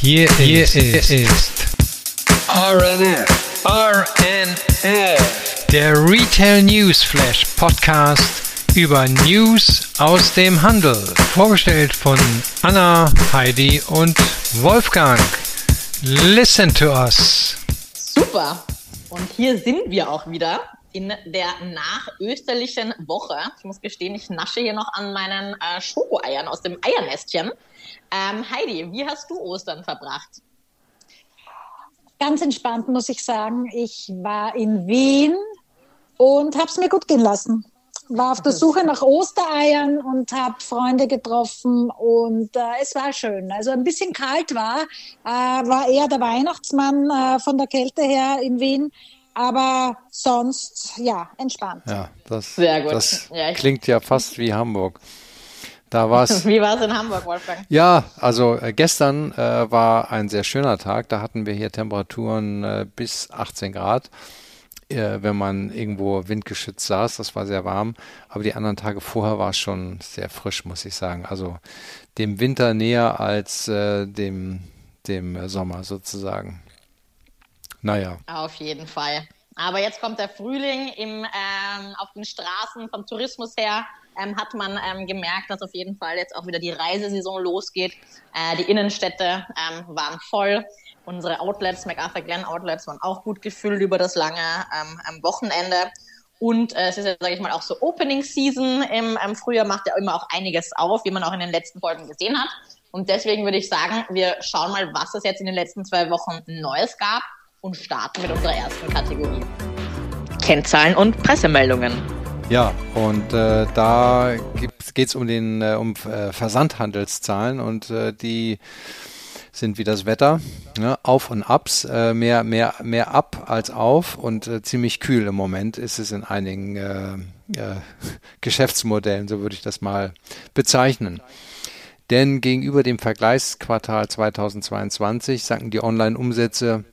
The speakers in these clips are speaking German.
Hier, hier ist, ist RNF. RNF. Der Retail News Flash Podcast über News aus dem Handel. Vorgestellt von Anna, Heidi und Wolfgang. Listen to us. Super. Und hier sind wir auch wieder in der nachösterlichen Woche. Ich muss gestehen, ich nasche hier noch an meinen äh, Schokoeiern aus dem Eiernestchen. Ähm, Heidi, wie hast du Ostern verbracht? Ganz entspannt, muss ich sagen. Ich war in Wien und habe es mir gut gehen lassen. War auf der Suche nach Ostereiern und habe Freunde getroffen und äh, es war schön. Also ein bisschen kalt war, äh, war eher der Weihnachtsmann äh, von der Kälte her in Wien aber sonst ja entspannt. Ja, das, das ja, klingt ja fast wie Hamburg. Da war's. Wie war es in Hamburg, Wolfgang? Ja, also äh, gestern äh, war ein sehr schöner Tag. Da hatten wir hier Temperaturen äh, bis 18 Grad, äh, wenn man irgendwo windgeschützt saß. Das war sehr warm. Aber die anderen Tage vorher war es schon sehr frisch, muss ich sagen. Also dem Winter näher als äh, dem, dem Sommer sozusagen. Naja. Auf jeden Fall. Aber jetzt kommt der Frühling im, ähm, auf den Straßen vom Tourismus her. Ähm, hat man ähm, gemerkt, dass auf jeden Fall jetzt auch wieder die Reisesaison losgeht. Äh, die Innenstädte ähm, waren voll. Unsere Outlets, MacArthur Glen Outlets, waren auch gut gefüllt über das lange ähm, Wochenende. Und äh, es ist ja, sage ich mal, auch so Opening Season im ähm, Frühjahr macht ja immer auch einiges auf, wie man auch in den letzten Folgen gesehen hat. Und deswegen würde ich sagen, wir schauen mal, was es jetzt in den letzten zwei Wochen Neues gab und starten mit unserer ersten Kategorie. Kennzahlen und Pressemeldungen. Ja, und äh, da geht es um den äh, um äh, Versandhandelszahlen und äh, die sind wie das Wetter, ne? Auf und Abs, äh, mehr mehr mehr ab als auf und äh, ziemlich kühl im Moment ist es in einigen äh, äh, Geschäftsmodellen, so würde ich das mal bezeichnen. Denn gegenüber dem Vergleichsquartal 2022 sanken die Online-Umsätze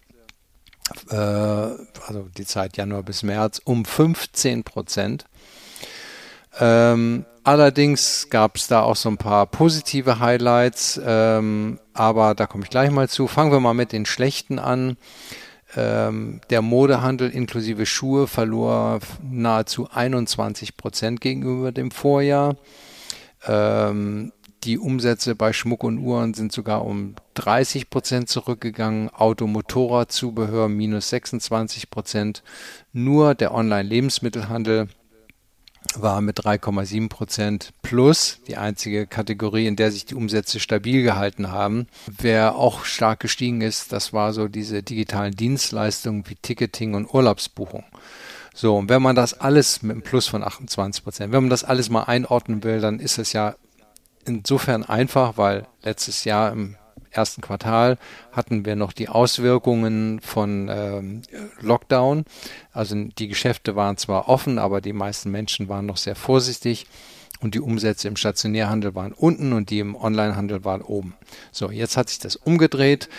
äh, also die Zeit Januar bis März, um 15 Prozent. Ähm, allerdings gab es da auch so ein paar positive Highlights, ähm, aber da komme ich gleich mal zu. Fangen wir mal mit den schlechten an. Ähm, der Modehandel inklusive Schuhe verlor nahezu 21 Prozent gegenüber dem Vorjahr. Ähm, die Umsätze bei Schmuck und Uhren sind sogar um 30 Prozent zurückgegangen. Auto-Motorrad-Zubehör minus 26 Prozent. Nur der Online-Lebensmittelhandel war mit 3,7 Prozent plus die einzige Kategorie, in der sich die Umsätze stabil gehalten haben. Wer auch stark gestiegen ist, das war so diese digitalen Dienstleistungen wie Ticketing und Urlaubsbuchung. So, und wenn man das alles mit einem Plus von 28 Prozent, wenn man das alles mal einordnen will, dann ist es ja insofern einfach, weil letztes Jahr im ersten Quartal hatten wir noch die Auswirkungen von ähm, Lockdown. Also die Geschäfte waren zwar offen, aber die meisten Menschen waren noch sehr vorsichtig und die Umsätze im Stationärhandel waren unten und die im Onlinehandel waren oben. So, jetzt hat sich das umgedreht.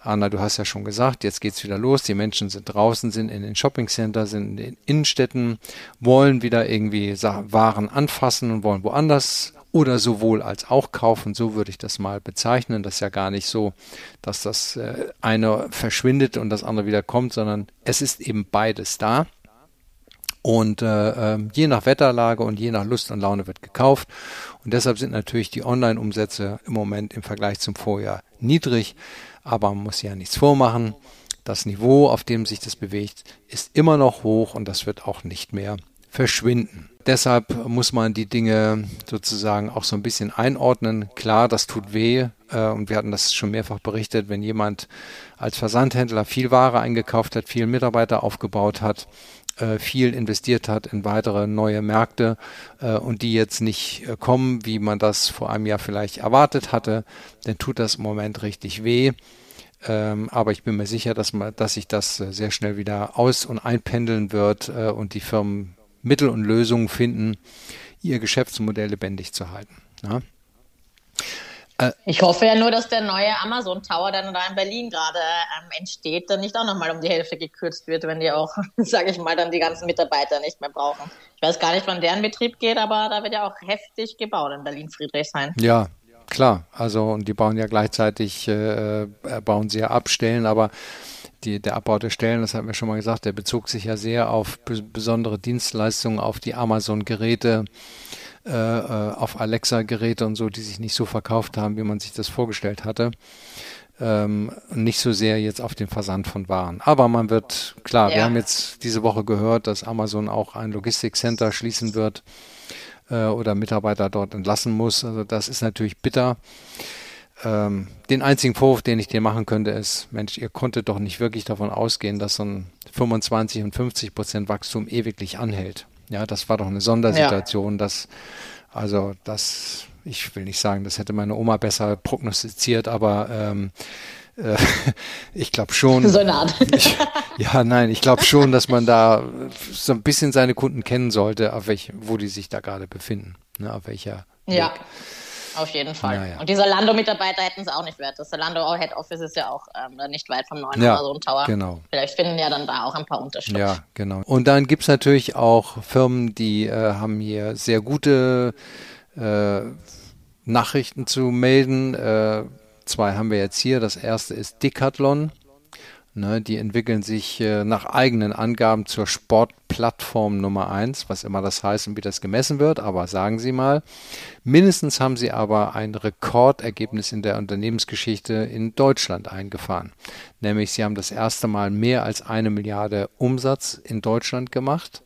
Anna, du hast ja schon gesagt, jetzt geht's wieder los. Die Menschen sind draußen, sind in den Shoppingcenter, sind in den Innenstädten, wollen wieder irgendwie Waren anfassen und wollen woanders oder sowohl als auch kaufen. So würde ich das mal bezeichnen. Das ist ja gar nicht so, dass das äh, eine verschwindet und das andere wieder kommt, sondern es ist eben beides da. Und äh, äh, je nach Wetterlage und je nach Lust und Laune wird gekauft. Und deshalb sind natürlich die Online-Umsätze im Moment im Vergleich zum Vorjahr niedrig. Aber man muss ja nichts vormachen. Das Niveau, auf dem sich das bewegt, ist immer noch hoch und das wird auch nicht mehr verschwinden. Deshalb muss man die Dinge sozusagen auch so ein bisschen einordnen. Klar, das tut weh äh, und wir hatten das schon mehrfach berichtet, wenn jemand als Versandhändler viel Ware eingekauft hat, viel Mitarbeiter aufgebaut hat, äh, viel investiert hat in weitere neue Märkte äh, und die jetzt nicht kommen, wie man das vor einem Jahr vielleicht erwartet hatte, dann tut das im Moment richtig weh. Ähm, aber ich bin mir sicher, dass, man, dass sich das sehr schnell wieder aus- und einpendeln wird und die Firmen Mittel und Lösungen finden, ihr Geschäftsmodell lebendig zu halten. Ja. Äh, ich hoffe ja nur, dass der neue Amazon Tower, der da in Berlin gerade ähm, entsteht, dann nicht auch nochmal um die Hälfte gekürzt wird, wenn die auch, sage ich mal, dann die ganzen Mitarbeiter nicht mehr brauchen. Ich weiß gar nicht, wann deren Betrieb geht, aber da wird ja auch heftig gebaut in Berlin-Friedrichshain. Ja, klar. Also und die bauen ja gleichzeitig, äh, äh bauen sie ja ab, Stellen, aber die, der Abbau der Stellen, das hatten wir schon mal gesagt, der bezog sich ja sehr auf besondere Dienstleistungen, auf die Amazon-Geräte, äh, äh, auf Alexa-Geräte und so, die sich nicht so verkauft haben, wie man sich das vorgestellt hatte. Ähm, nicht so sehr jetzt auf den Versand von Waren. Aber man wird, klar, ja. wir haben jetzt diese Woche gehört, dass Amazon auch ein Logistikcenter schließen wird äh, oder Mitarbeiter dort entlassen muss. Also das ist natürlich bitter. Ähm, den einzigen Vorwurf, den ich dir machen könnte, ist, Mensch, ihr konntet doch nicht wirklich davon ausgehen, dass so ein 25 und 50 Prozent Wachstum ewiglich anhält. Ja, das war doch eine Sondersituation, ja. dass, also das, ich will nicht sagen, das hätte meine Oma besser prognostiziert, aber ähm, äh, ich glaube schon. So eine Art. ich, ja, nein, ich glaube schon, dass man da so ein bisschen seine Kunden kennen sollte, auf welch, wo die sich da gerade befinden, ne, auf welcher. Ja. Weg. Auf jeden Fall. Ja. Und die Salando-Mitarbeiter hätten es auch nicht wert. Das Salando Head Office ist ja auch ähm, nicht weit vom neuen ja, Amazon Tower. Genau. Vielleicht finden ja dann da auch ein paar Unterschiede. Ja, genau. Und dann gibt es natürlich auch Firmen, die äh, haben hier sehr gute äh, Nachrichten zu melden. Äh, zwei haben wir jetzt hier. Das erste ist Decathlon. Ne, die entwickeln sich äh, nach eigenen Angaben zur Sportplattform Nummer 1, was immer das heißt und wie das gemessen wird, aber sagen Sie mal. Mindestens haben sie aber ein Rekordergebnis in der Unternehmensgeschichte in Deutschland eingefahren. Nämlich sie haben das erste Mal mehr als eine Milliarde Umsatz in Deutschland gemacht.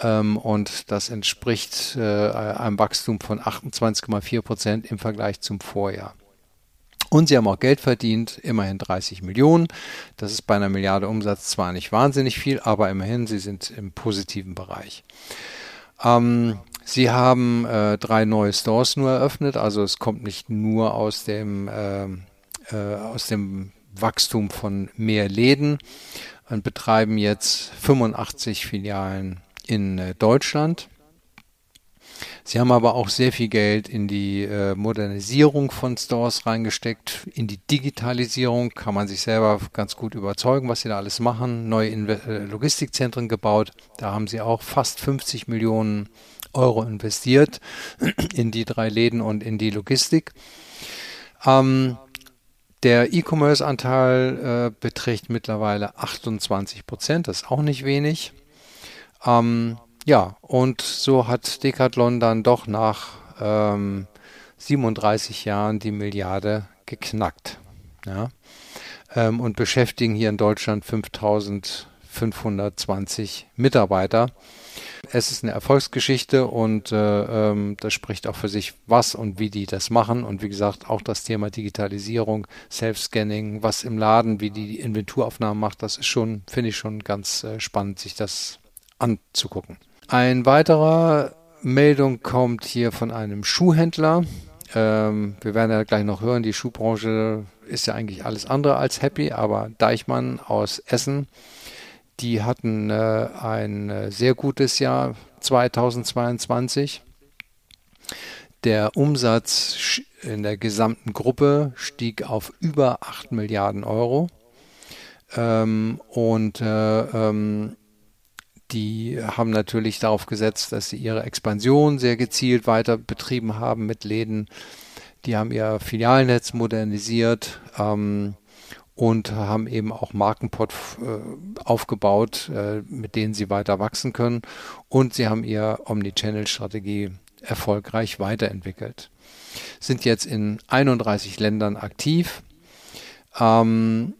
Ähm, und das entspricht äh, einem Wachstum von 28,4 Prozent im Vergleich zum Vorjahr. Und sie haben auch Geld verdient, immerhin 30 Millionen. Das ist bei einer Milliarde Umsatz zwar nicht wahnsinnig viel, aber immerhin, sie sind im positiven Bereich. Ähm, sie haben äh, drei neue Stores nur eröffnet, also es kommt nicht nur aus dem, äh, äh, aus dem Wachstum von mehr Läden und betreiben jetzt 85 Filialen in äh, Deutschland. Sie haben aber auch sehr viel Geld in die äh, Modernisierung von Stores reingesteckt, in die Digitalisierung, kann man sich selber ganz gut überzeugen, was sie da alles machen. Neue Inve äh, Logistikzentren gebaut, da haben sie auch fast 50 Millionen Euro investiert in die drei Läden und in die Logistik. Ähm, der E-Commerce-Anteil äh, beträgt mittlerweile 28 Prozent, das ist auch nicht wenig. Ähm, ja, und so hat Decathlon dann doch nach ähm, 37 Jahren die Milliarde geknackt. Ja, ähm, und beschäftigen hier in Deutschland 5520 Mitarbeiter. Es ist eine Erfolgsgeschichte und äh, ähm, das spricht auch für sich, was und wie die das machen. Und wie gesagt, auch das Thema Digitalisierung, Self-Scanning, was im Laden, wie die, die Inventuraufnahmen macht, das ist schon, finde ich schon ganz äh, spannend, sich das anzugucken. Ein weiterer Meldung kommt hier von einem Schuhhändler. Ähm, wir werden ja gleich noch hören, die Schuhbranche ist ja eigentlich alles andere als happy, aber Deichmann aus Essen, die hatten äh, ein äh, sehr gutes Jahr 2022. Der Umsatz in der gesamten Gruppe stieg auf über 8 Milliarden Euro. Ähm, und äh, ähm, die haben natürlich darauf gesetzt, dass sie ihre Expansion sehr gezielt weiter betrieben haben mit Läden. Die haben ihr Filialnetz modernisiert ähm, und haben eben auch Markenport äh, aufgebaut, äh, mit denen sie weiter wachsen können. Und sie haben ihr Omnichannel-Strategie erfolgreich weiterentwickelt. Sind jetzt in 31 Ländern aktiv. Ähm,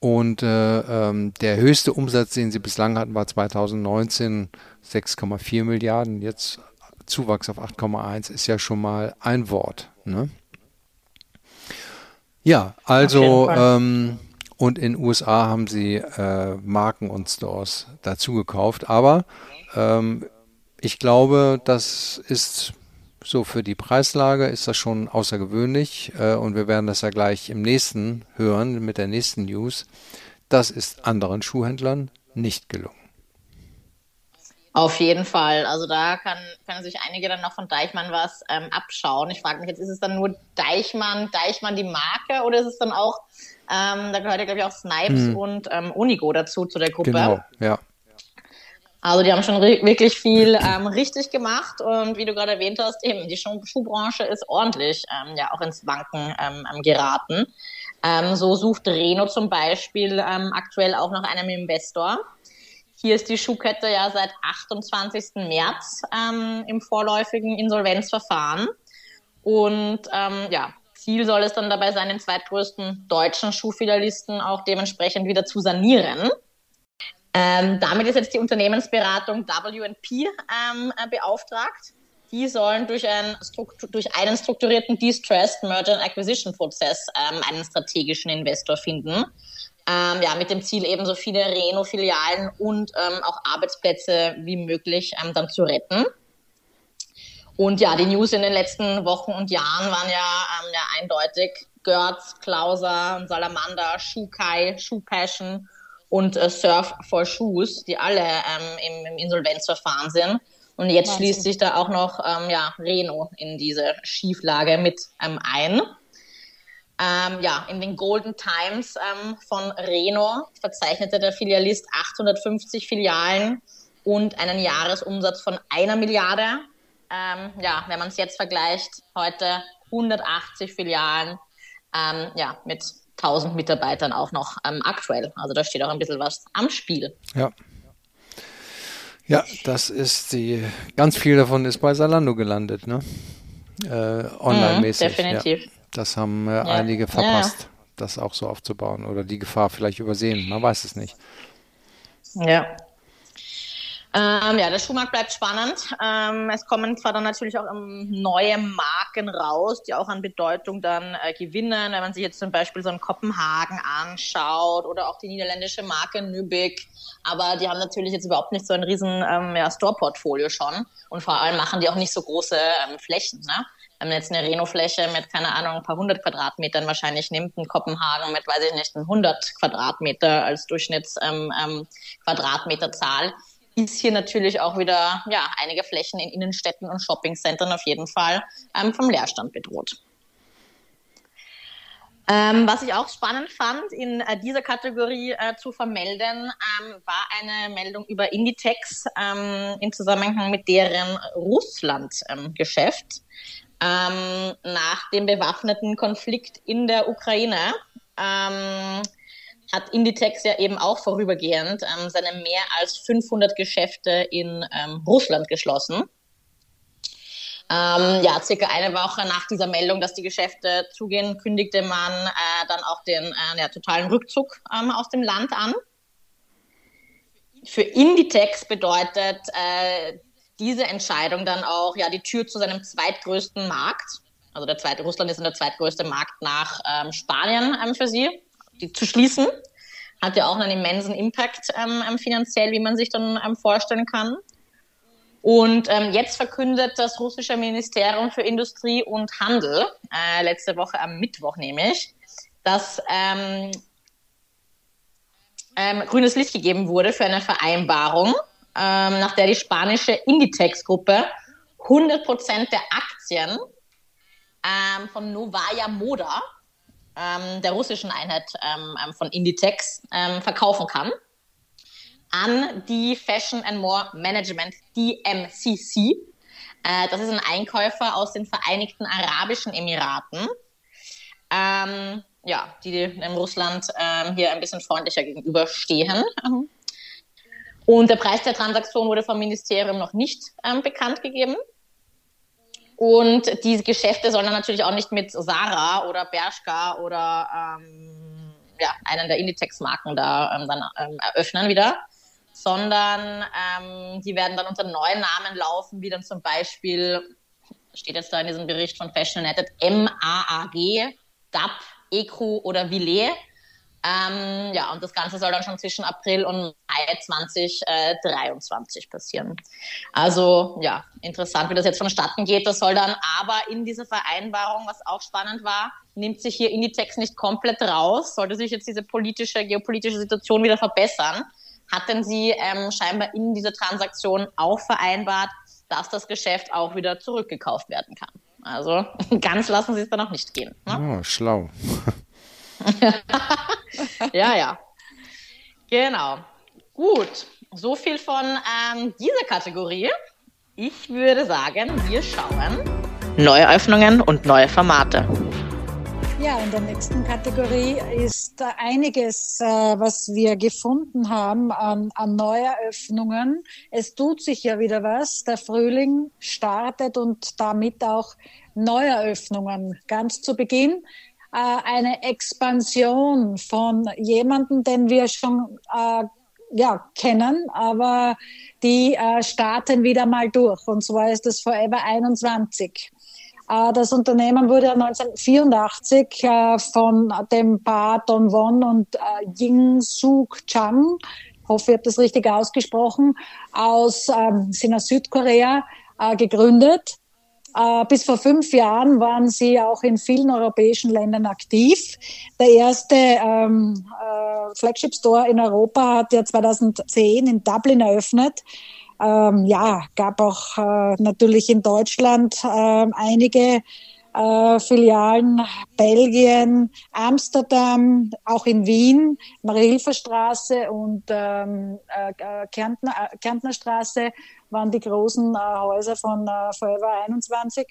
und äh, ähm, der höchste Umsatz, den sie bislang hatten, war 2019 6,4 Milliarden. Jetzt Zuwachs auf 8,1 ist ja schon mal ein Wort. Ne? Ja, also ähm, und in USA haben sie äh, Marken und Stores dazu gekauft. Aber ähm, ich glaube, das ist so für die Preislage ist das schon außergewöhnlich äh, und wir werden das ja gleich im nächsten hören mit der nächsten News. Das ist anderen Schuhhändlern nicht gelungen. Auf jeden Fall. Also da kann, können sich einige dann noch von Deichmann was ähm, abschauen. Ich frage mich jetzt, ist es dann nur Deichmann, Deichmann die Marke oder ist es dann auch, ähm, da gehört ja glaube ich auch Snipes hm. und ähm, Unigo dazu zu der Gruppe. Genau, ja. Also die haben schon wirklich viel ähm, richtig gemacht und wie du gerade erwähnt hast, eben die Schuh Schuhbranche ist ordentlich ähm, ja auch ins Wanken ähm, geraten. Ähm, so sucht Reno zum Beispiel ähm, aktuell auch noch einen Investor. Hier ist die Schuhkette ja seit 28. März ähm, im vorläufigen Insolvenzverfahren und ähm, ja, Ziel soll es dann dabei sein, den zweitgrößten deutschen Schuhfilialisten auch dementsprechend wieder zu sanieren. Ähm, damit ist jetzt die Unternehmensberatung WP ähm, äh, beauftragt. Die sollen durch, ein durch einen strukturierten Distressed Merger and Acquisition Prozess ähm, einen strategischen Investor finden. Ähm, ja, mit dem Ziel eben so viele Reno-Filialen und ähm, auch Arbeitsplätze wie möglich ähm, dann zu retten. Und ja, die News in den letzten Wochen und Jahren waren ja, ja eindeutig. Görz, Klauser, Salamander, Schuhkai, Schuhpassion und äh, Surf for Shoes, die alle ähm, im, im, Insolvenzverfahren sind. Und jetzt Wahnsinn. schließt sich da auch noch ähm, ja, Reno in diese Schieflage mit ähm, ein. Ähm, ja, in den Golden Times ähm, von Reno verzeichnete der Filialist 850 Filialen und einen Jahresumsatz von einer Milliarde. Ähm, ja, wenn man es jetzt vergleicht, heute 180 Filialen, ja, mit 1000 Mitarbeitern auch noch ähm, aktuell. Also da steht auch ein bisschen was am Spiel. Ja. Ja, das ist die, ganz viel davon ist bei Salando gelandet, ne? Äh, Online-mäßig. Mhm, definitiv. Ja. Das haben äh, ja. einige verpasst, ja. das auch so aufzubauen oder die Gefahr vielleicht übersehen. Man weiß es nicht. Ja. Ähm, ja, der Schuhmarkt bleibt spannend. Ähm, es kommen zwar dann natürlich auch ähm, neue Marken raus, die auch an Bedeutung dann äh, gewinnen. Wenn man sich jetzt zum Beispiel so einen Kopenhagen anschaut oder auch die niederländische Marke Nübig. Aber die haben natürlich jetzt überhaupt nicht so ein riesen ähm, ja, Store-Portfolio schon. Und vor allem machen die auch nicht so große ähm, Flächen. Ne? Wenn man jetzt eine Reno-Fläche mit, keine Ahnung, ein paar hundert Quadratmetern wahrscheinlich nimmt, ein Kopenhagen mit, weiß ich nicht, ein 100 Quadratmeter als Durchschnitts-Quadratmeterzahl, ähm, ist hier natürlich auch wieder ja, einige Flächen in Innenstädten und Shoppingcentern auf jeden Fall ähm, vom Leerstand bedroht. Ähm, was ich auch spannend fand, in äh, dieser Kategorie äh, zu vermelden, ähm, war eine Meldung über Inditex ähm, im Zusammenhang mit deren Russland-Geschäft. Ähm, nach dem bewaffneten Konflikt in der Ukraine ähm, hat Inditex ja eben auch vorübergehend ähm, seine mehr als 500 Geschäfte in ähm, Russland geschlossen. Ähm, ja, circa eine Woche nach dieser Meldung, dass die Geschäfte zugehen, kündigte man äh, dann auch den äh, ja, totalen Rückzug ähm, aus dem Land an. Für Inditex bedeutet äh, diese Entscheidung dann auch ja die Tür zu seinem zweitgrößten Markt. Also der zweite Russland ist der zweitgrößte Markt nach ähm, Spanien ähm, für sie die zu schließen. Hat ja auch einen immensen Impact ähm, ähm, finanziell, wie man sich dann ähm, vorstellen kann. Und ähm, jetzt verkündet das russische Ministerium für Industrie und Handel, äh, letzte Woche am Mittwoch nämlich, dass ähm, ähm, grünes Licht gegeben wurde für eine Vereinbarung, ähm, nach der die spanische Inditex-Gruppe 100% der Aktien ähm, von Novaya Moda ähm, der russischen Einheit ähm, ähm von Inditex ähm, verkaufen kann an die Fashion and More Management, DMCC. Äh, das ist ein Einkäufer aus den Vereinigten Arabischen Emiraten. Ähm, ja, die dem Russland ähm, hier ein bisschen freundlicher gegenüberstehen. Und der Preis der Transaktion wurde vom Ministerium noch nicht ähm, bekannt gegeben. Und diese Geschäfte sollen dann natürlich auch nicht mit Sarah oder Bershka oder ähm, ja, einen der Inditex-Marken da ähm, dann ähm, eröffnen wieder, sondern ähm, die werden dann unter neuen Namen laufen, wie dann zum Beispiel, steht jetzt da in diesem Bericht von Fashion United, MAAG, DAP, ECO oder Villet. Ähm, ja, und das Ganze soll dann schon zwischen April und Mai 2023 passieren. Also ja, interessant, wie das jetzt vonstatten geht. Das soll dann aber in dieser Vereinbarung, was auch spannend war, nimmt sich hier Inditex nicht komplett raus. Sollte sich jetzt diese politische, geopolitische Situation wieder verbessern, hatten sie ähm, scheinbar in dieser Transaktion auch vereinbart, dass das Geschäft auch wieder zurückgekauft werden kann. Also ganz lassen sie es dann auch nicht gehen. Ne? Oh, schlau. ja, ja. Genau. Gut. so viel von ähm, dieser Kategorie. Ich würde sagen, wir schauen neue Öffnungen und neue Formate. Ja, in der nächsten Kategorie ist einiges, äh, was wir gefunden haben an, an Neueröffnungen. Es tut sich ja wieder was. Der Frühling startet und damit auch Neueröffnungen. Ganz zu Beginn eine Expansion von jemandem, den wir schon äh, ja, kennen, aber die äh, starten wieder mal durch. Und zwar ist das Forever 21. Äh, das Unternehmen wurde 1984 äh, von dem Paar Don Won und äh, Ying Suk Chang, hoffe, ich habe das richtig ausgesprochen, aus ähm, sind Südkorea gegründet. Bis vor fünf Jahren waren sie auch in vielen europäischen Ländern aktiv. Der erste ähm, äh, Flagship Store in Europa hat ja 2010 in Dublin eröffnet. Ähm, ja, gab auch äh, natürlich in Deutschland äh, einige äh, Filialen, Belgien, Amsterdam, auch in Wien, Marie-Hilfer-Straße und ähm, äh, äh Kärntner, äh, Kärntner Straße waren die großen äh, Häuser von äh, Forever 21.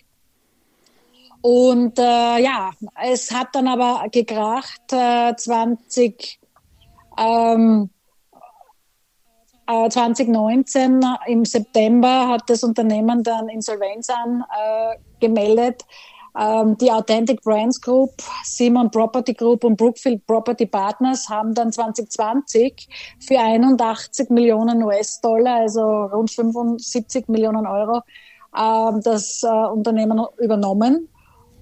Und äh, ja, es hat dann aber gekracht, äh, 20, ähm, 2019 äh, im September hat das Unternehmen dann Insolvenz angemeldet. Ähm, die Authentic Brands Group, Simon Property Group und Brookfield Property Partners haben dann 2020 für 81 Millionen US-Dollar, also rund 75 Millionen Euro, ähm, das äh, Unternehmen übernommen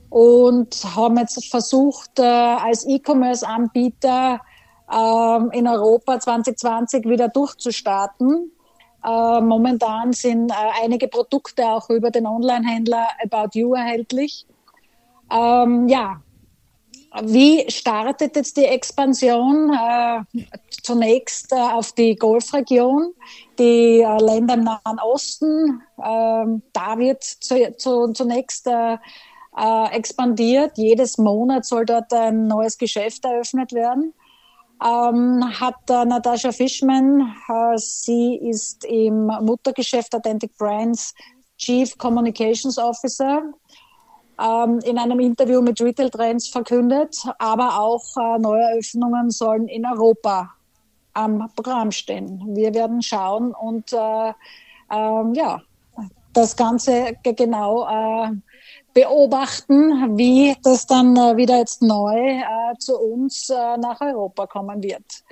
und haben jetzt versucht, äh, als E-Commerce-Anbieter ähm, in Europa 2020 wieder durchzustarten. Äh, momentan sind einige Produkte auch über den Online-Händler About You erhältlich. Ähm, ja, wie startet jetzt die Expansion? Äh, zunächst äh, auf die Golfregion, die äh, Länder im Nahen Osten. Ähm, da wird zu, zu, zunächst äh, expandiert. Jedes Monat soll dort ein neues Geschäft eröffnet werden ähm, hat äh, Natascha Fishman, äh, sie ist im Muttergeschäft Authentic Brands Chief Communications Officer, ähm, in einem Interview mit Retail Trends verkündet, aber auch äh, Neueröffnungen sollen in Europa am Programm stehen. Wir werden schauen und äh, ähm, ja, das Ganze genau äh, beobachten, wie das dann äh, wieder jetzt neu äh, zu uns äh, nach Europa kommen wird.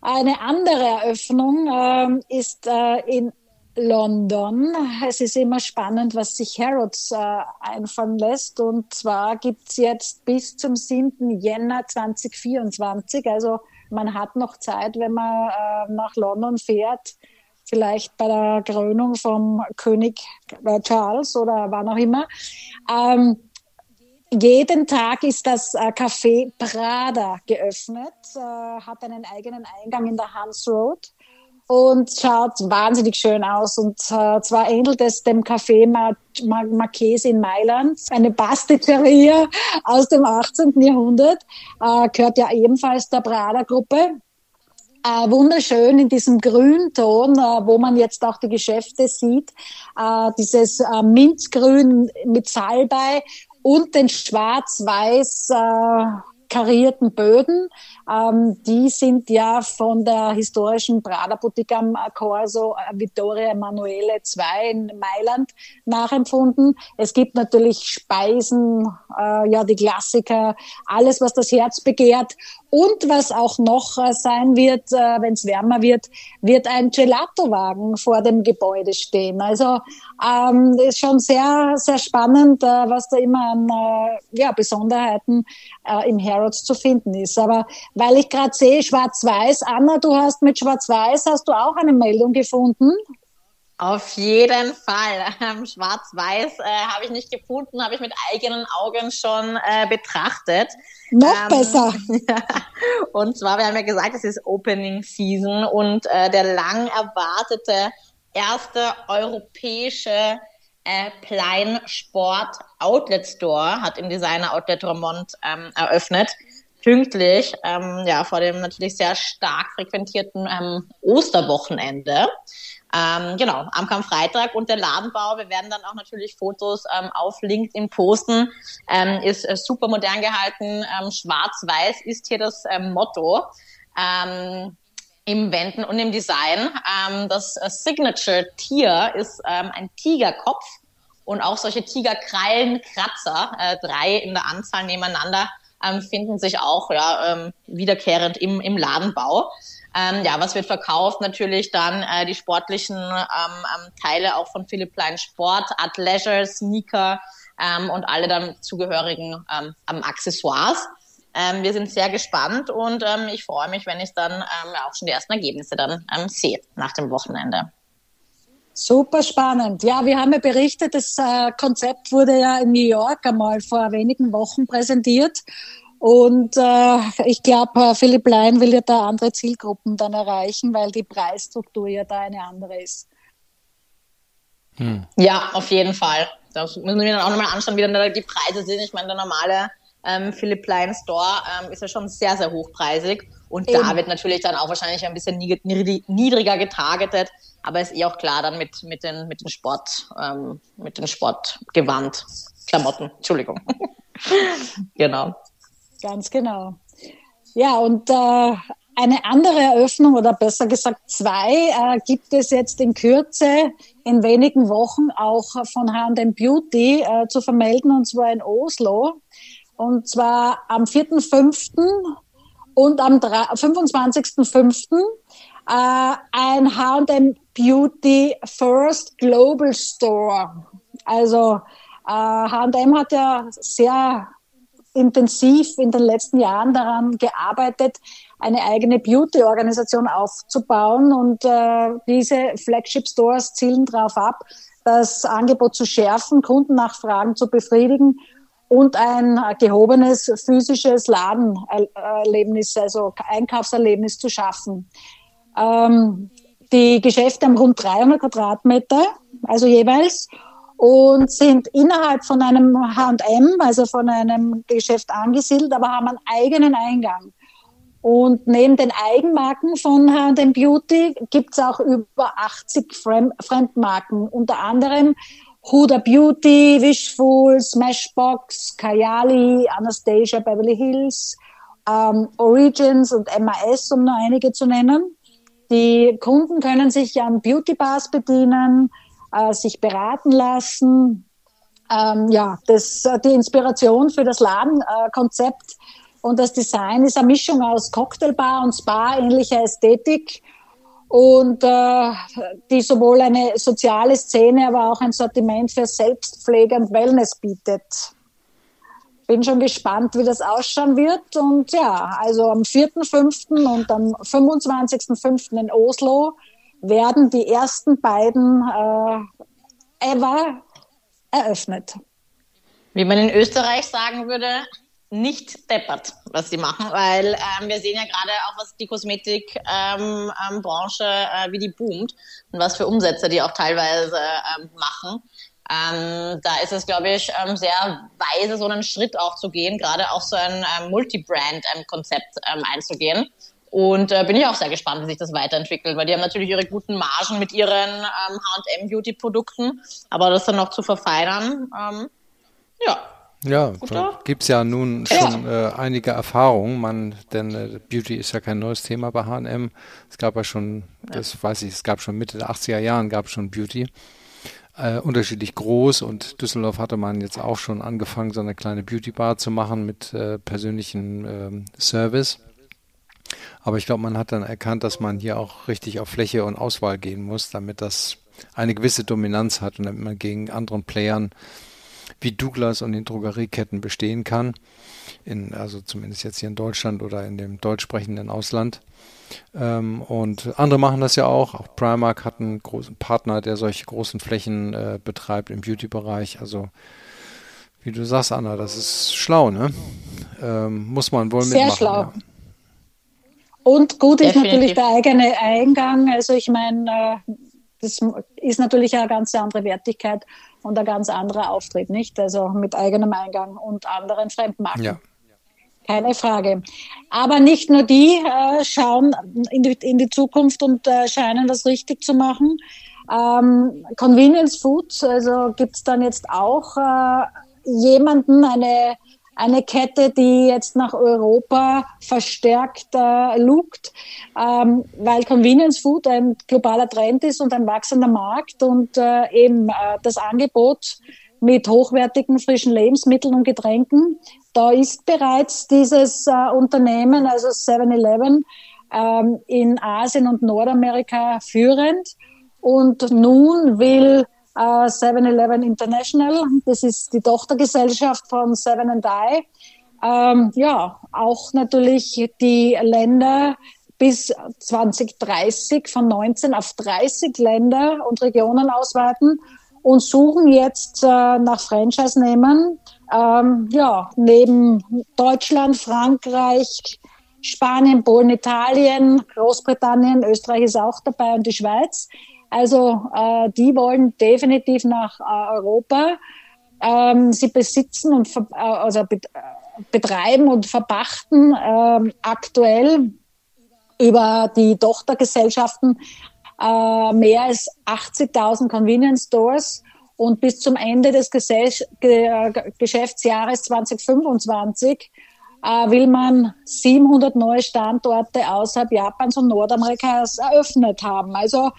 Eine andere Eröffnung ähm, ist äh, in London. Es ist immer spannend, was sich Harrods äh, einfallen lässt. Und zwar gibt es jetzt bis zum 7. Jänner 2024, also man hat noch Zeit, wenn man äh, nach London fährt, vielleicht bei der Krönung vom König Charles oder wann auch immer. Ähm, jeden Tag ist das äh, Café Prada geöffnet, äh, hat einen eigenen Eingang in der Hans Road und schaut wahnsinnig schön aus. Und äh, zwar ähnelt es dem Café Mar Mar Marchese in Mailand, eine Pasticceria aus dem 18. Jahrhundert, äh, gehört ja ebenfalls der Prada-Gruppe äh, wunderschön in diesem Grünton, äh, wo man jetzt auch die Geschäfte sieht. Äh, dieses äh, Minzgrün mit Salbei und den schwarz-weiß äh, karierten Böden. Ähm, die sind ja von der historischen Prada Boutique am Corso äh, Vittoria Emanuele II in Mailand nachempfunden. Es gibt natürlich Speisen, äh, ja die Klassiker, alles was das Herz begehrt. Und was auch noch äh, sein wird, äh, wenn es wärmer wird, wird ein Gelato-Wagen vor dem Gebäude stehen. Also ähm, ist schon sehr, sehr spannend, was da immer an ja, Besonderheiten im Harrods zu finden ist. Aber weil ich gerade sehe, Schwarz-Weiß, Anna, du hast mit Schwarz-Weiß, hast du auch eine Meldung gefunden? Auf jeden Fall. Ähm, Schwarz-Weiß äh, habe ich nicht gefunden, habe ich mit eigenen Augen schon äh, betrachtet. Noch ähm, besser. Ja. Und zwar, wir haben ja gesagt, es ist Opening Season und äh, der lang erwartete erste europäische äh, Plein Sport Outlet Store hat im Designer Outlet Romont ähm, eröffnet. Pünktlich, ähm, ja, vor dem natürlich sehr stark frequentierten ähm, Osterwochenende. Ähm, genau, am Karfreitag und der Ladenbau, wir werden dann auch natürlich Fotos ähm, auf LinkedIn posten, ähm, ist äh, super modern gehalten, ähm, schwarz-weiß ist hier das ähm, Motto ähm, im Wänden und im Design. Ähm, das äh, Signature-Tier ist ähm, ein Tigerkopf und auch solche Tigerkrallenkratzer, äh, drei in der Anzahl nebeneinander, ähm, finden sich auch ja, ähm, wiederkehrend im, im Ladenbau. Ähm, ja, was wird verkauft? Natürlich dann äh, die sportlichen ähm, ähm, Teile auch von Philipp Plein Sport, Art Leisure, Sneaker ähm, und alle dann zugehörigen ähm, Accessoires. Ähm, wir sind sehr gespannt und ähm, ich freue mich, wenn ich dann ähm, auch schon die ersten Ergebnisse dann ähm, sehe nach dem Wochenende. Super spannend. Ja, wir haben ja berichtet, das äh, Konzept wurde ja in New York einmal vor wenigen Wochen präsentiert. Und äh, ich glaube, Philipp Lein will ja da andere Zielgruppen dann erreichen, weil die Preisstruktur ja da eine andere ist. Hm. Ja, auf jeden Fall. Das müssen wir dann auch nochmal anschauen, wie dann da die Preise sind. Ich meine, der normale ähm, Philipp Plein Store ähm, ist ja schon sehr, sehr hochpreisig. Und Eben. da wird natürlich dann auch wahrscheinlich ein bisschen niedriger getargetet, aber ist eh auch klar dann mit, mit den, mit den Sport, ähm, mit den Sportgewand, Klamotten, Entschuldigung. genau. Ganz genau. Ja, und äh, eine andere Eröffnung oder besser gesagt zwei äh, gibt es jetzt in Kürze in wenigen Wochen auch von H&M Beauty äh, zu vermelden und zwar in Oslo und zwar am 4.5. und am 25.5. Äh, ein H&M Beauty First Global Store. Also H&M hat ja sehr intensiv in den letzten Jahren daran gearbeitet, eine eigene Beauty-Organisation aufzubauen. Und äh, diese Flagship-Stores zielen darauf ab, das Angebot zu schärfen, Kundennachfragen zu befriedigen und ein gehobenes physisches Ladenerlebnis, also Einkaufserlebnis zu schaffen. Ähm, die Geschäfte haben rund 300 Quadratmeter, also jeweils und sind innerhalb von einem H&M, also von einem Geschäft angesiedelt, aber haben einen eigenen Eingang. Und neben den Eigenmarken von H&M Beauty gibt es auch über 80 Fremdmarken, unter anderem Huda Beauty, Wishful, Smashbox, Kayali, Anastasia Beverly Hills, ähm, Origins und MAS, um nur einige zu nennen. Die Kunden können sich an Beauty Bars bedienen, äh, sich beraten lassen. Ähm, ja, das, äh, die Inspiration für das Ladenkonzept äh, und das Design ist eine Mischung aus Cocktailbar und Spa-ähnlicher Ästhetik und äh, die sowohl eine soziale Szene, aber auch ein Sortiment für Selbstpflege und Wellness bietet. Bin schon gespannt, wie das ausschauen wird. Und ja, also am 4.5. und am 25.5. in Oslo werden die ersten beiden äh, ever eröffnet. Wie man in Österreich sagen würde, nicht deppert, was sie machen, weil ähm, wir sehen ja gerade auch, was die Kosmetikbranche, ähm, ähm, äh, wie die boomt und was für Umsätze die auch teilweise ähm, machen. Ähm, da ist es, glaube ich, ähm, sehr weise, so einen Schritt auch zu gehen, gerade auch so ein ähm, Multibrand-Konzept ähm, einzugehen. Und äh, bin ich auch sehr gespannt, wie sich das weiterentwickelt, weil die haben natürlich ihre guten Margen mit ihren ähm, H&M Beauty Produkten, aber das dann noch zu verfeinern, ähm, ja. Ja, gibt es ja nun schon ja. Äh, einige Erfahrungen, man, denn äh, Beauty ist ja kein neues Thema bei H&M. Es gab ja schon, ja. das weiß ich, es gab schon Mitte der 80er Jahren gab es schon Beauty. Äh, unterschiedlich groß und Düsseldorf hatte man jetzt auch schon angefangen, so eine kleine Beauty Bar zu machen mit äh, persönlichem ähm, Service. Aber ich glaube, man hat dann erkannt, dass man hier auch richtig auf Fläche und Auswahl gehen muss, damit das eine gewisse Dominanz hat und damit man gegen anderen Playern wie Douglas und den Drogerieketten bestehen kann. In, also zumindest jetzt hier in Deutschland oder in dem deutsch sprechenden Ausland. Ähm, und andere machen das ja auch. Auch Primark hat einen großen Partner, der solche großen Flächen äh, betreibt im Beauty-Bereich. Also wie du sagst, Anna, das ist schlau, ne? Ähm, muss man wohl Sehr mitmachen. Sehr schlau. Ja. Und gut ist Definitiv. natürlich der eigene Eingang. Also ich meine, äh, das ist natürlich eine ganz andere Wertigkeit und ein ganz anderer Auftritt, nicht? Also mit eigenem Eingang und anderen Fremdmarken. Ja. keine Frage. Aber nicht nur die äh, schauen in die, in die Zukunft und äh, scheinen das richtig zu machen. Ähm, Convenience Food, also gibt es dann jetzt auch äh, jemanden, eine, eine Kette, die jetzt nach Europa verstärkt äh, lugt, ähm, weil Convenience Food ein globaler Trend ist und ein wachsender Markt und äh, eben äh, das Angebot mit hochwertigen frischen Lebensmitteln und Getränken da ist bereits dieses äh, Unternehmen, also 7-Eleven, ähm, in Asien und Nordamerika führend. Und nun will äh, 7-Eleven International, das ist die Tochtergesellschaft von Seven and I, ähm, ja, auch natürlich die Länder bis 2030 von 19 auf 30 Länder und Regionen ausweiten und suchen jetzt äh, nach Franchise-Nehmern. Ähm, ja, neben Deutschland, Frankreich, Spanien, Polen, Italien, Großbritannien, Österreich ist auch dabei und die Schweiz. Also äh, die wollen definitiv nach äh, Europa. Ähm, sie besitzen und äh, also bet äh, betreiben und verpachten ähm, aktuell über die Tochtergesellschaften äh, mehr als 80.000 Convenience Stores und bis zum Ende des Geschäftsjahres 2025 äh, will man 700 neue Standorte außerhalb Japans und Nordamerikas eröffnet haben. Also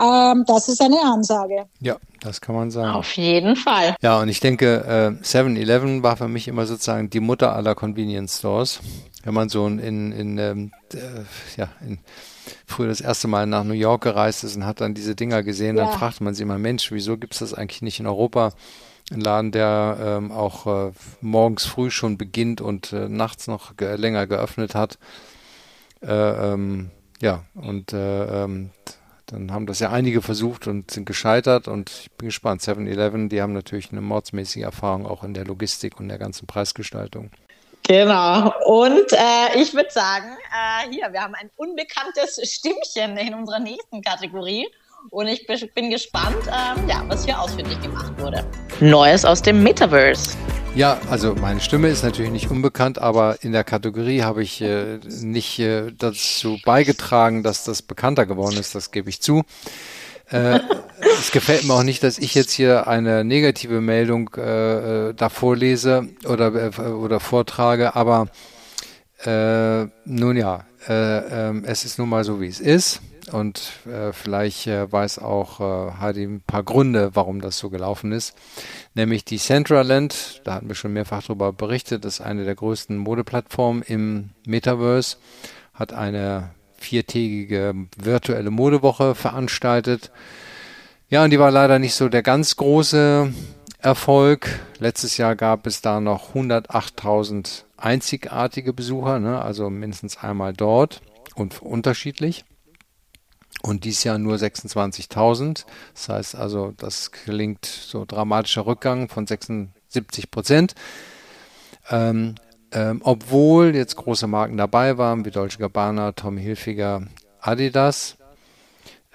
ähm, das ist eine Ansage. Ja, das kann man sagen. Auf jeden Fall. Ja, und ich denke, 7-Eleven äh, war für mich immer sozusagen die Mutter aller Convenience Stores. Wenn man so in, in, in ähm, äh, ja, in früher das erste Mal nach New York gereist ist und hat dann diese Dinger gesehen, ja. dann fragt man sich immer, Mensch, wieso gibt es das eigentlich nicht in Europa? Ein Laden, der ähm, auch äh, morgens früh schon beginnt und äh, nachts noch ge länger geöffnet hat. Äh, ähm, ja, und äh, ähm, dann haben das ja einige versucht und sind gescheitert und ich bin gespannt. 7-Eleven, die haben natürlich eine mordsmäßige Erfahrung auch in der Logistik und der ganzen Preisgestaltung. Genau. Und äh, ich würde sagen, äh, hier, wir haben ein unbekanntes Stimmchen in unserer nächsten Kategorie. Und ich bin gespannt, ähm, ja, was hier ausfindig gemacht wurde. Neues aus dem Metaverse. Ja, also meine Stimme ist natürlich nicht unbekannt, aber in der Kategorie habe ich äh, nicht äh, dazu beigetragen, dass das bekannter geworden ist, das gebe ich zu. Äh, es gefällt mir auch nicht, dass ich jetzt hier eine negative Meldung äh, äh da vorlese oder, äh, oder vortrage, aber äh, nun ja, äh, äh, es ist nun mal so, wie es ist. Und äh, vielleicht äh, weiß auch äh, Heidi ein paar Gründe, warum das so gelaufen ist. Nämlich die Centraland, da hatten wir schon mehrfach darüber berichtet, ist eine der größten Modeplattformen im Metaverse, hat eine viertägige virtuelle Modewoche veranstaltet. Ja, und die war leider nicht so der ganz große Erfolg. Letztes Jahr gab es da noch 108.000 einzigartige Besucher, ne? also mindestens einmal dort und unterschiedlich. Und dies Jahr nur 26.000. Das heißt also, das klingt so dramatischer Rückgang von 76 Prozent. Ähm, ähm, obwohl jetzt große Marken dabei waren, wie Deutsche Gabbana, Tommy Hilfiger, Adidas,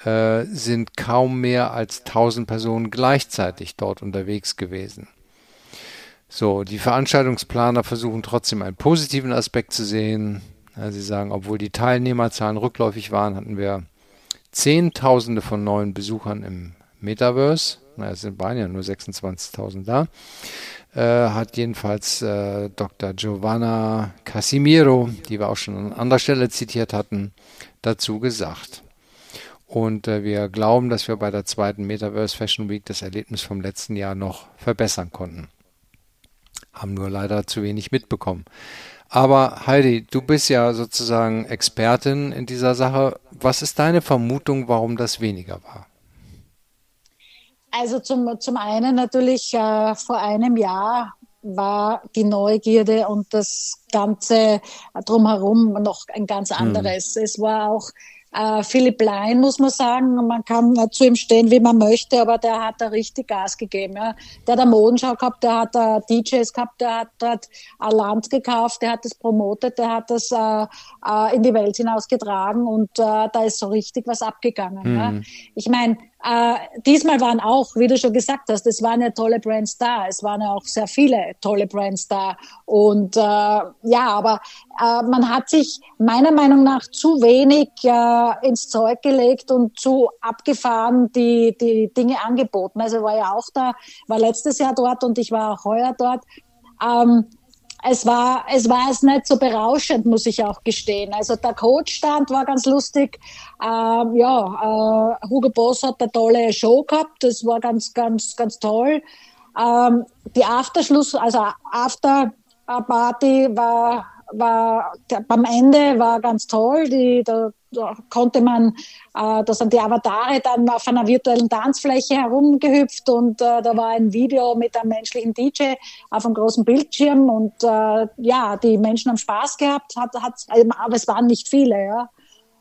äh, sind kaum mehr als 1000 Personen gleichzeitig dort unterwegs gewesen. So, die Veranstaltungsplaner versuchen trotzdem einen positiven Aspekt zu sehen. Ja, sie sagen, obwohl die Teilnehmerzahlen rückläufig waren, hatten wir Zehntausende von neuen Besuchern im Metaverse. Na, es waren ja nur 26.000 da äh, hat jedenfalls äh, Dr. Giovanna Casimiro, die wir auch schon an anderer Stelle zitiert hatten, dazu gesagt. Und äh, wir glauben, dass wir bei der zweiten Metaverse Fashion Week das Erlebnis vom letzten Jahr noch verbessern konnten. Haben nur leider zu wenig mitbekommen. Aber Heidi, du bist ja sozusagen Expertin in dieser Sache. Was ist deine Vermutung, warum das weniger war? Also zum, zum einen natürlich äh, vor einem Jahr war die Neugierde und das Ganze drumherum noch ein ganz hm. anderes. Hm. Es war auch äh, Philipp Lein, muss man sagen, man kann zu ihm stehen, wie man möchte, aber der hat da richtig Gas gegeben. Ja. Der hat eine Modenschau gehabt, der hat da DJs gehabt, der hat dort ein Land gekauft, der hat das promotet, der hat das äh, äh, in die Welt hinausgetragen und äh, da ist so richtig was abgegangen. Mhm. Ja. Ich meine, äh, diesmal waren auch, wie du schon gesagt hast, es waren ja tolle Brands da. Es waren ja auch sehr viele tolle Brands da. Und äh, ja, aber äh, man hat sich meiner Meinung nach zu wenig äh, ins Zeug gelegt und zu abgefahren die, die Dinge angeboten. Also war ja auch da, war letztes Jahr dort und ich war auch heuer dort. Ähm, es war, es war es nicht so berauschend, muss ich auch gestehen. Also der Coachstand war ganz lustig. Ähm, ja, äh, Hugo Boss hat eine tolle Show gehabt. Das war ganz, ganz, ganz toll. Ähm, die Afterschluss, also After Party war war beim Ende war ganz toll. Die, da, da konnte man, äh, da sind die Avatare dann auf einer virtuellen Tanzfläche herumgehüpft und äh, da war ein Video mit einem menschlichen DJ auf einem großen Bildschirm und äh, ja, die Menschen haben Spaß gehabt, hat, hat, aber es waren nicht viele, ja.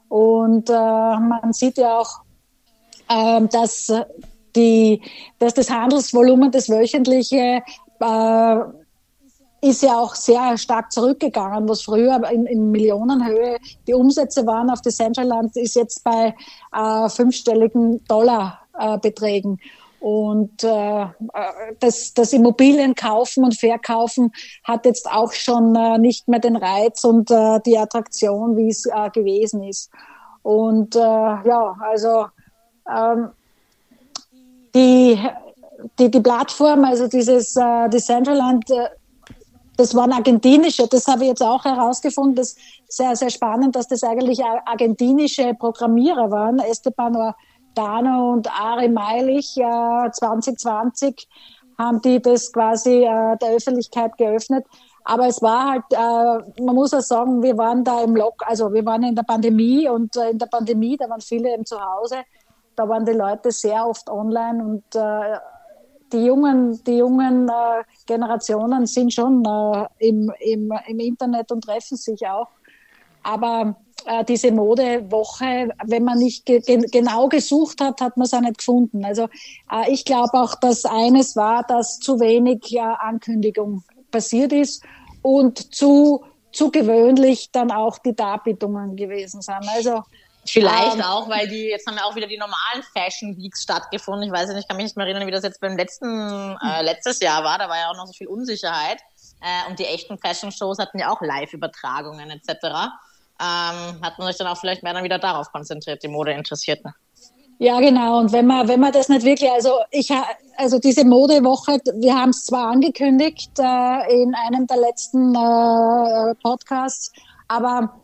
Und äh, man sieht ja auch, äh, dass die, dass das Handelsvolumen, das wöchentliche äh, ist ja auch sehr stark zurückgegangen, was früher in, in Millionenhöhe die Umsätze waren auf Decentraland, ist jetzt bei äh, fünfstelligen Dollarbeträgen. Äh, und äh, das, das Immobilien kaufen und verkaufen hat jetzt auch schon äh, nicht mehr den Reiz und äh, die Attraktion, wie es äh, gewesen ist. Und äh, ja, also ähm, die, die, die Plattform, also dieses äh, Decentraland, äh, das waren argentinische, das habe ich jetzt auch herausgefunden, das ist sehr, sehr spannend, dass das eigentlich argentinische Programmierer waren, Esteban Dano und Ari Meilich, äh, 2020 haben die das quasi äh, der Öffentlichkeit geöffnet. Aber es war halt, äh, man muss auch sagen, wir waren da im Lock, also wir waren in der Pandemie und äh, in der Pandemie, da waren viele eben zu Hause, da waren die Leute sehr oft online und äh, die jungen, die jungen äh, Generationen sind schon äh, im, im, im Internet und treffen sich auch. Aber äh, diese Modewoche, wenn man nicht ge genau gesucht hat, hat man es auch nicht gefunden. Also äh, ich glaube auch, dass eines war, dass zu wenig ja, Ankündigung passiert ist und zu, zu gewöhnlich dann auch die Darbietungen gewesen sind. Also Vielleicht ähm, auch, weil die, jetzt haben ja auch wieder die normalen Fashion Weeks stattgefunden. Ich weiß nicht, ich kann mich nicht mehr erinnern, wie das jetzt beim letzten, äh, letztes Jahr war. Da war ja auch noch so viel Unsicherheit. Äh, und die echten Fashion Shows hatten ja auch Live-Übertragungen etc. Ähm, hat man sich dann auch vielleicht mehr dann wieder darauf konzentriert, die Modeinteressierten. Ja, genau. Und wenn man, wenn man das nicht wirklich, also ich, also diese Modewoche, wir haben es zwar angekündigt äh, in einem der letzten äh, Podcasts, aber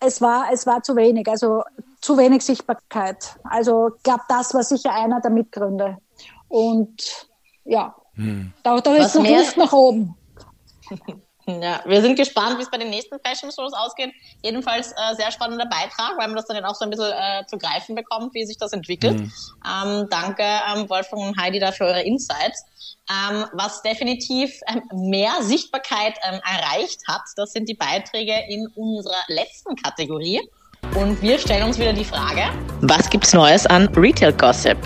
es war, es war zu wenig, also zu wenig Sichtbarkeit. Also ich glaube, das war sicher einer der Mitgründe. Und ja, hm. da, da ist noch Luft nach oben. Ja, wir sind gespannt, wie es bei den nächsten Fashion Shows ausgeht. Jedenfalls äh, sehr spannender Beitrag, weil man das dann auch so ein bisschen äh, zu greifen bekommt, wie sich das entwickelt. Mhm. Ähm, danke, ähm, Wolfgang und Heidi, dafür eure Insights. Ähm, was definitiv ähm, mehr Sichtbarkeit ähm, erreicht hat, das sind die Beiträge in unserer letzten Kategorie. Und wir stellen uns wieder die Frage, was gibt's Neues an Retail Gossip?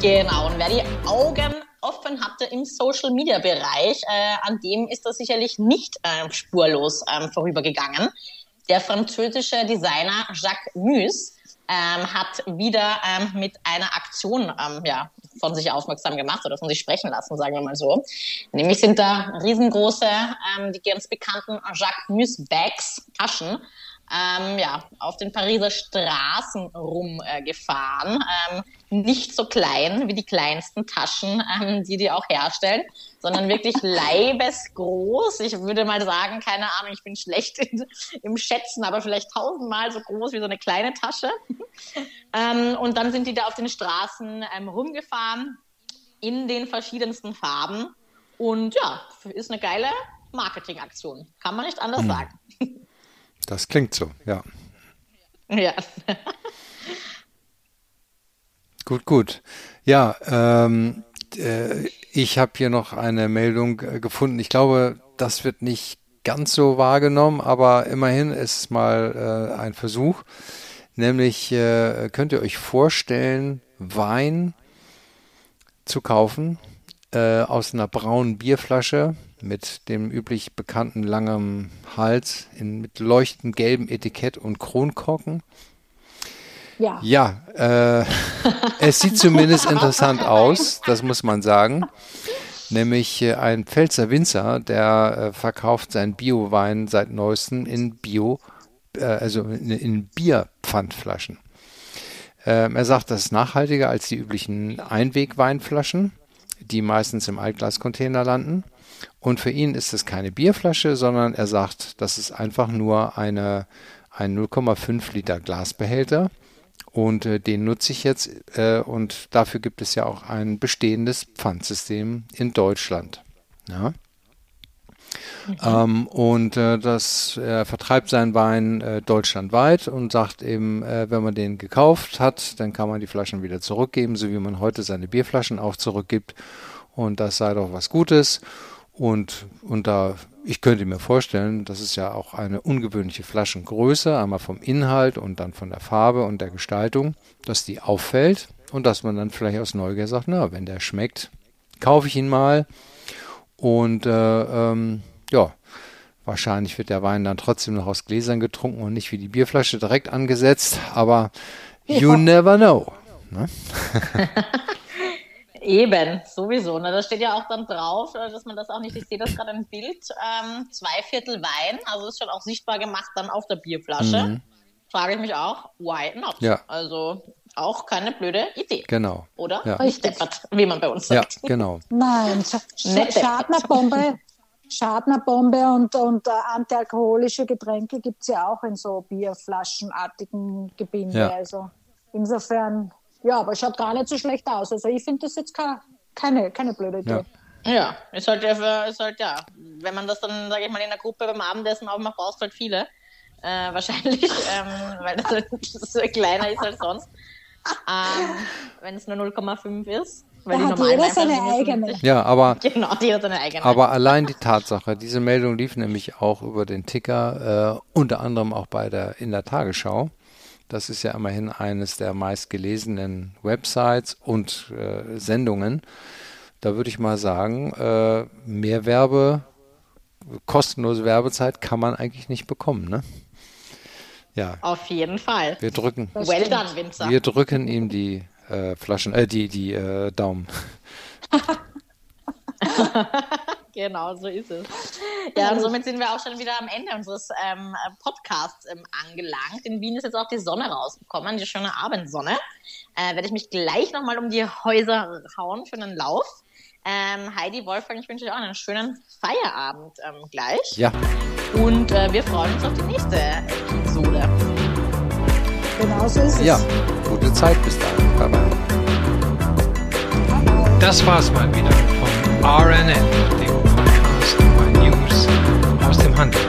Genau, und wer die Augen offen hatte im Social-Media-Bereich, äh, an dem ist das sicherlich nicht äh, spurlos ähm, vorübergegangen. Der französische Designer Jacques Mus ähm, hat wieder ähm, mit einer Aktion ähm, ja, von sich aufmerksam gemacht oder von sich sprechen lassen, sagen wir mal so. Nämlich sind da riesengroße, ähm, die ganz bekannten Jacques Mus Bags, Taschen, ähm, ja, auf den Pariser Straßen rumgefahren. Äh, nicht so klein wie die kleinsten Taschen, ähm, die die auch herstellen, sondern wirklich leibesgroß. Ich würde mal sagen, keine Ahnung, ich bin schlecht in, im Schätzen, aber vielleicht tausendmal so groß wie so eine kleine Tasche. ähm, und dann sind die da auf den Straßen ähm, rumgefahren in den verschiedensten Farben. Und ja, ist eine geile Marketingaktion. Kann man nicht anders mhm. sagen. Das klingt so, ja. Ja. gut, gut. Ja, ähm, äh, ich habe hier noch eine Meldung äh, gefunden. Ich glaube, das wird nicht ganz so wahrgenommen, aber immerhin ist es mal äh, ein Versuch. Nämlich äh, könnt ihr euch vorstellen, Wein zu kaufen äh, aus einer braunen Bierflasche mit dem üblich bekannten langen Hals in, mit leuchtend gelbem Etikett und Kronkorken. Ja. Ja, äh, es sieht zumindest interessant aus, das muss man sagen. Nämlich äh, ein Pfälzer Winzer, der äh, verkauft seinen Bio-Wein seit neuestem in Bio, äh, also in, Bierpfandflaschen. Ähm, er sagt, das ist nachhaltiger als die üblichen Einwegweinflaschen, die meistens im Altglascontainer landen. Und für ihn ist es keine Bierflasche, sondern er sagt, das ist einfach nur eine, ein 0,5 Liter Glasbehälter. Und äh, den nutze ich jetzt. Äh, und dafür gibt es ja auch ein bestehendes Pfandsystem in Deutschland. Ja. Mhm. Ähm, und äh, das er vertreibt seinen Wein äh, deutschlandweit und sagt eben, äh, wenn man den gekauft hat, dann kann man die Flaschen wieder zurückgeben, so wie man heute seine Bierflaschen auch zurückgibt. Und das sei doch was Gutes. Und, und da, ich könnte mir vorstellen, das ist ja auch eine ungewöhnliche Flaschengröße, einmal vom Inhalt und dann von der Farbe und der Gestaltung, dass die auffällt und dass man dann vielleicht aus Neugier sagt, na, wenn der schmeckt, kaufe ich ihn mal. Und äh, ähm, ja, wahrscheinlich wird der Wein dann trotzdem noch aus Gläsern getrunken und nicht wie die Bierflasche direkt angesetzt, aber you ja. never know. Ne? Eben, sowieso. Na, da steht ja auch dann drauf, äh, dass man das auch nicht, ich sehe das gerade im Bild, ähm, zwei Viertel Wein, also ist schon auch sichtbar gemacht dann auf der Bierflasche. Mhm. Frage ich mich auch, why not? Ja. Also auch keine blöde Idee. Genau. Oder? Ja. Richtig. wie man bei uns sagt. Ja, genau. Nein, Sch Sch Schadnerbombe, Schadnerbombe und, und äh, antialkoholische Getränke gibt es ja auch in so Bierflaschenartigen Gebinde. Ja. Also insofern ja, aber schaut gar nicht so schlecht aus. Also ich finde das jetzt keine, keine, keine blöde Idee. Ja. Ja, ist halt, ist halt ja, wenn man das dann, sage ich mal, in der Gruppe beim Abendessen aufmacht, brauchst du halt viele. Äh, wahrscheinlich, ähm, weil das halt so kleiner ist als sonst. Ähm, wenn es nur 0,5 ist. Weil da hat jeder seine eigene. Ja, aber, genau, jeder seine eigene. aber allein die Tatsache, diese Meldung lief nämlich auch über den Ticker, äh, unter anderem auch bei der in der Tagesschau. Das ist ja immerhin eines der meistgelesenen Websites und äh, Sendungen. Da würde ich mal sagen, äh, mehr Werbe, kostenlose Werbezeit kann man eigentlich nicht bekommen, ne? Ja. Auf jeden Fall. Wir drücken. well done, Winzer. Wir drücken ihm die äh, Flaschen, äh, die, die äh, Daumen. Genau, so ist es. Ja, und somit sind wir auch schon wieder am Ende unseres ähm, Podcasts ähm, angelangt. In Wien ist jetzt auch die Sonne rausgekommen, die schöne Abendsonne. Äh, Werde ich mich gleich nochmal um die Häuser hauen für einen Lauf. Ähm, Heidi, Wolfgang, ich wünsche euch auch einen schönen Feierabend ähm, gleich. Ja. Und äh, wir freuen uns auf die nächste Episode. Genau so ist es. Ja, gute Zeit bis dahin. Bye bye. Das war's mal wieder von RNN, dem Podcast über News aus dem Handel.